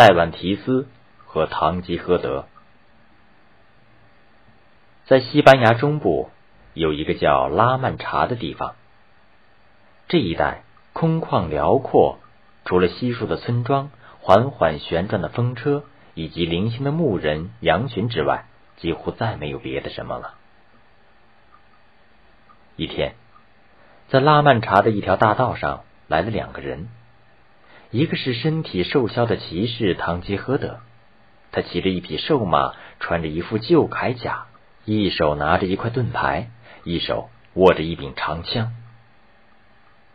塞万提斯和堂吉诃德。在西班牙中部有一个叫拉曼查的地方，这一带空旷辽阔，除了稀疏的村庄、缓缓旋转的风车以及零星的牧人、羊群之外，几乎再没有别的什么了。一天，在拉曼查的一条大道上来了两个人。一个是身体瘦削的骑士唐吉诃德，他骑着一匹瘦马，穿着一副旧铠甲，一手拿着一块盾牌，一手握着一柄长枪。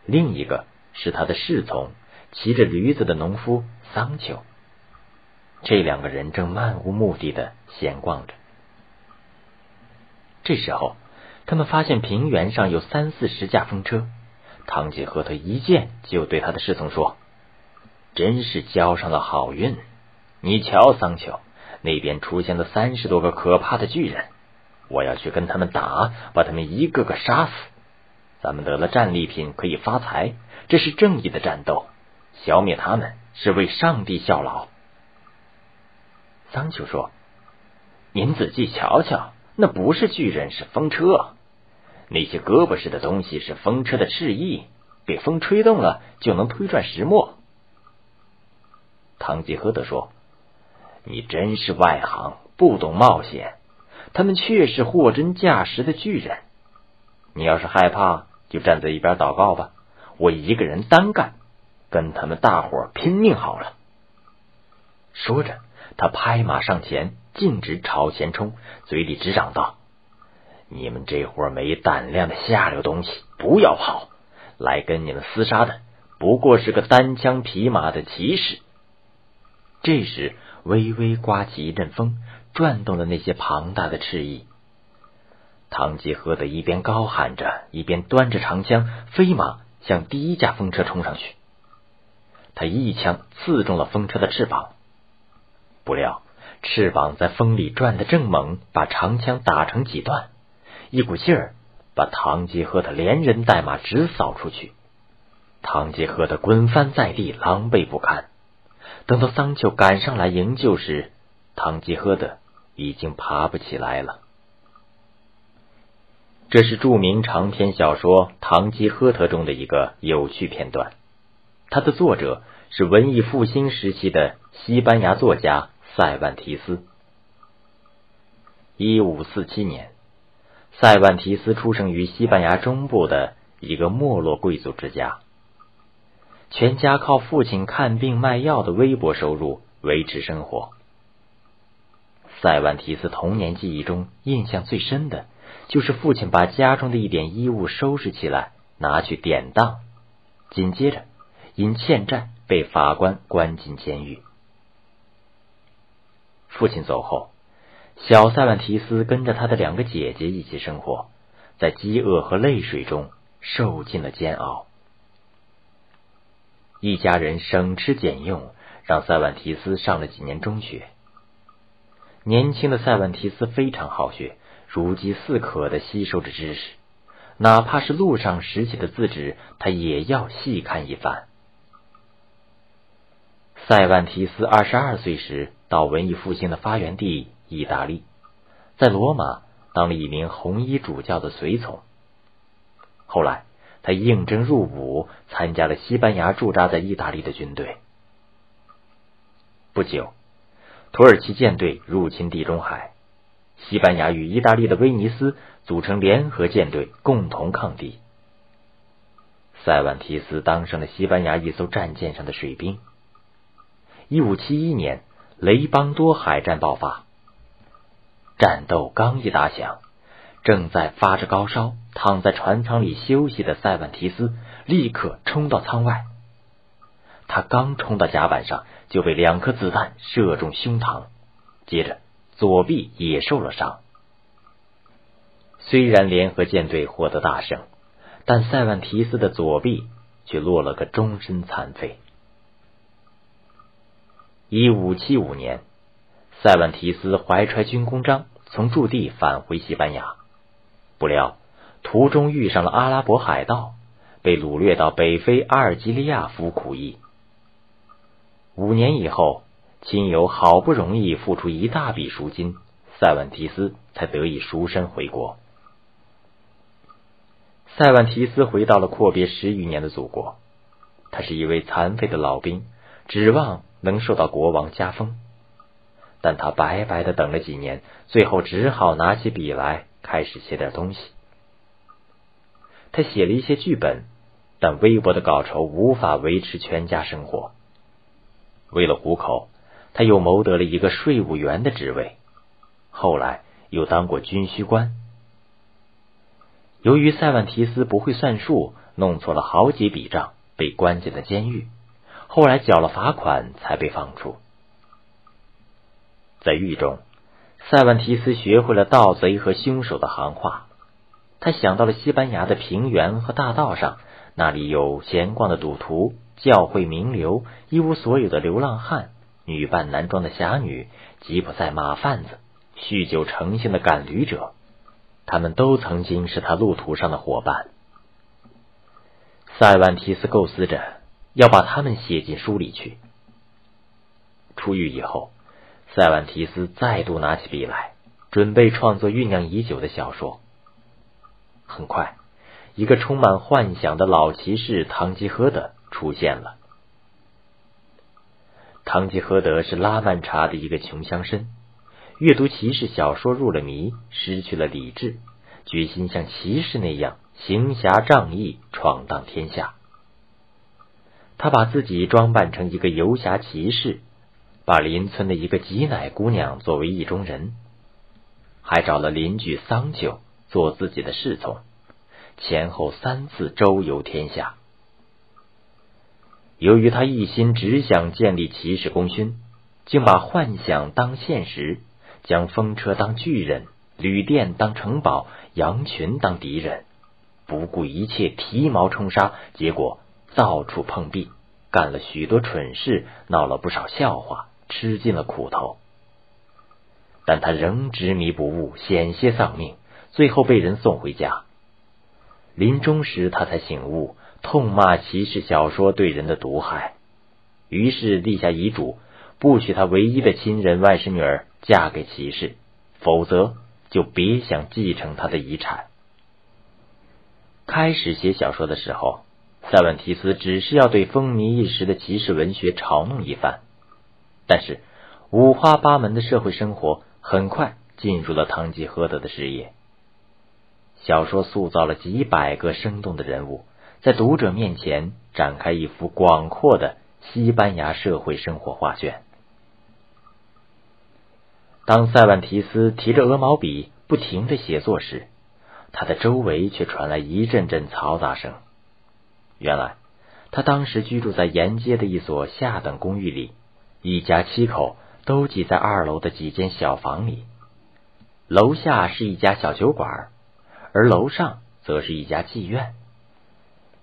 另一个是他的侍从，骑着驴子的农夫桑丘。这两个人正漫无目的的闲逛着。这时候，他们发现平原上有三四十架风车。唐吉诃德一见就对他的侍从说。真是交上了好运！你瞧，桑丘，那边出现了三十多个可怕的巨人，我要去跟他们打，把他们一个个杀死。咱们得了战利品，可以发财，这是正义的战斗。消灭他们是为上帝效劳。桑丘说：“您仔细瞧瞧，那不是巨人，是风车。那些胳膊似的东西是风车的翅翼，被风吹动了，就能推转石磨。”唐吉诃德说：“你真是外行，不懂冒险。他们确是货真价实的巨人。你要是害怕，就站在一边祷告吧。我一个人单干，跟他们大伙拼命好了。”说着，他拍马上前，径直朝前冲，嘴里直嚷道：“你们这伙没胆量的下流东西，不要跑！来跟你们厮杀的，不过是个单枪匹马的骑士。”这时，微微刮起一阵风，转动了那些庞大的翅翼。唐吉诃德一边高喊着，一边端着长枪，飞马向第一架风车冲上去。他一枪刺中了风车的翅膀，不料翅膀在风里转得正猛，把长枪打成几段，一股劲儿把唐吉诃德连人带马直扫出去。唐吉诃德滚翻在地，狼狈不堪。等到桑丘赶上来营救时，唐吉诃德已经爬不起来了。这是著名长篇小说《唐吉诃德》中的一个有趣片段。它的作者是文艺复兴时期的西班牙作家塞万提斯。一五四七年，塞万提斯出生于西班牙中部的一个没落贵族之家。全家靠父亲看病卖药的微薄收入维持生活。塞万提斯童年记忆中印象最深的，就是父亲把家中的一点衣物收拾起来拿去典当，紧接着因欠债被法官关进监狱。父亲走后，小塞万提斯跟着他的两个姐姐一起生活，在饥饿和泪水中受尽了煎熬。一家人省吃俭用，让塞万提斯上了几年中学。年轻的塞万提斯非常好学，如饥似渴的吸收着知识，哪怕是路上拾起的字纸，他也要细看一番。塞万提斯二十二岁时，到文艺复兴的发源地意大利，在罗马当了一名红衣主教的随从。后来。他应征入伍，参加了西班牙驻扎在意大利的军队。不久，土耳其舰队入侵地中海，西班牙与意大利的威尼斯组成联合舰队，共同抗敌。塞万提斯当上了西班牙一艘战舰上的水兵。一五七一年，雷邦多海战爆发，战斗刚一打响。正在发着高烧、躺在船舱里休息的塞万提斯立刻冲到舱外。他刚冲到甲板上，就被两颗子弹射中胸膛，接着左臂也受了伤。虽然联合舰队获得大胜，但塞万提斯的左臂却落了个终身残废。一五七五年，塞万提斯怀揣军功章，从驻地返回西班牙。不料，途中遇上了阿拉伯海盗，被掳掠到北非阿尔及利亚服苦役。五年以后，亲友好不容易付出一大笔赎金，塞万提斯才得以赎身回国。塞万提斯回到了阔别十余年的祖国，他是一位残废的老兵，指望能受到国王加封，但他白白的等了几年，最后只好拿起笔来开始写点东西。他写了一些剧本，但微薄的稿酬无法维持全家生活。为了糊口。他又谋得了一个税务员的职位，后来又当过军需官。由于塞万提斯不会算数，弄错了好几笔账，被关进了监狱。后来缴了罚款，才被放出。在狱中，塞万提斯学会了盗贼和凶手的行话。他想到了西班牙的平原和大道上，那里有闲逛的赌徒、教会名流、一无所有的流浪汉。女扮男装的侠女，吉普赛马贩子，酗酒成性的赶驴者，他们都曾经是他路途上的伙伴。塞万提斯构思着要把他们写进书里去。出狱以后，塞万提斯再度拿起笔来，准备创作酝酿已久的小说。很快，一个充满幻想的老骑士唐吉诃德出现了。唐吉诃德是拉曼查的一个穷乡绅，阅读骑士小说入了迷，失去了理智，决心像骑士那样行侠仗义，闯荡天下。他把自己装扮成一个游侠骑士，把邻村的一个挤奶姑娘作为意中人，还找了邻居桑丘做自己的侍从，前后三次周游天下。由于他一心只想建立骑士功勋，竟把幻想当现实，将风车当巨人，旅店当城堡，羊群当敌人，不顾一切提毛冲杀，结果到处碰壁，干了许多蠢事，闹了不少笑话，吃尽了苦头。但他仍执迷不悟，险些丧命，最后被人送回家。临终时，他才醒悟。痛骂骑士小说对人的毒害，于是立下遗嘱，不许他唯一的亲人外甥女儿嫁给骑士，否则就别想继承他的遗产。开始写小说的时候，塞万提斯只是要对风靡一时的骑士文学嘲弄一番，但是五花八门的社会生活很快进入了堂吉诃德的视野。小说塑造了几百个生动的人物。在读者面前展开一幅广阔的西班牙社会生活画卷。当塞万提斯提着鹅毛笔不停的写作时，他的周围却传来一阵阵嘈杂声。原来，他当时居住在沿街的一所下等公寓里，一家七口都挤在二楼的几间小房里。楼下是一家小酒馆，而楼上则是一家妓院。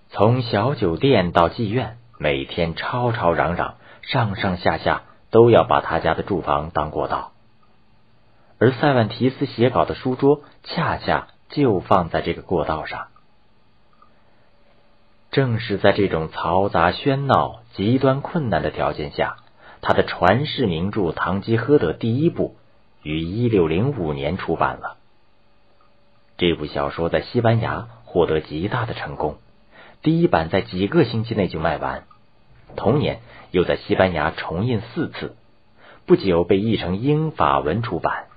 从小酒店到妓院，每天吵吵嚷嚷，上上下下都要把他家的住房当过道。而塞万提斯写稿的书桌恰恰就放在这个过道上。正是在这种嘈杂喧闹、极端困难的条件下，他的传世名著《堂吉诃德》第一部于一六零五年出版了。这部小说在西班牙获得极大的成功。第一版在几个星期内就卖完，同年又在西班牙重印四次，不久被译成英法文出版。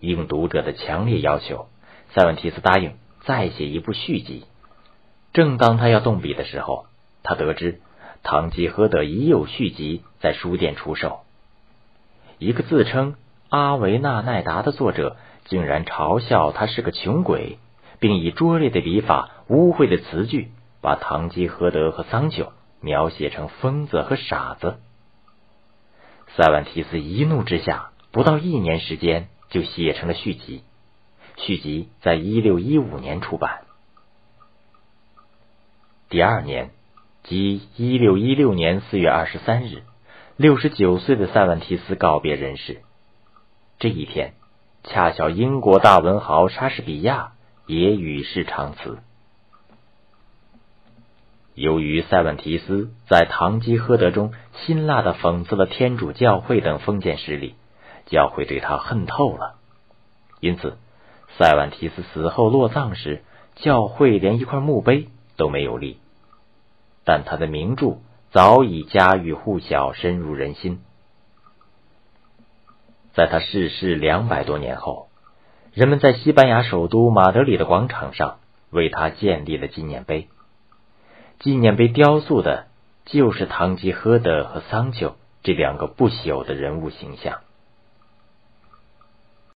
应读者的强烈要求，塞万提斯答应再写一部续集。正当他要动笔的时候，他得知《堂吉诃德》已有续集在书店出售。一个自称阿维纳奈达的作者竟然嘲笑他是个穷鬼。并以拙劣的笔法、污秽的词句，把堂吉诃德和桑丘描写成疯子和傻子。塞万提斯一怒之下，不到一年时间就写成了续集。续集在一六一五年出版。第二年，即一六一六年四月二十三日，六十九岁的塞万提斯告别人世。这一天，恰巧英国大文豪莎士比亚。也与世长辞。由于塞万提斯在《堂吉诃德》中辛辣的讽刺了天主教会等封建势力，教会对他恨透了。因此，塞万提斯死后落葬时，教会连一块墓碑都没有立。但他的名著早已家喻户晓，深入人心。在他逝世两百多年后，人们在西班牙首都马德里的广场上为他建立了纪念碑。纪念碑雕塑的就是堂吉诃德和桑丘这两个不朽的人物形象。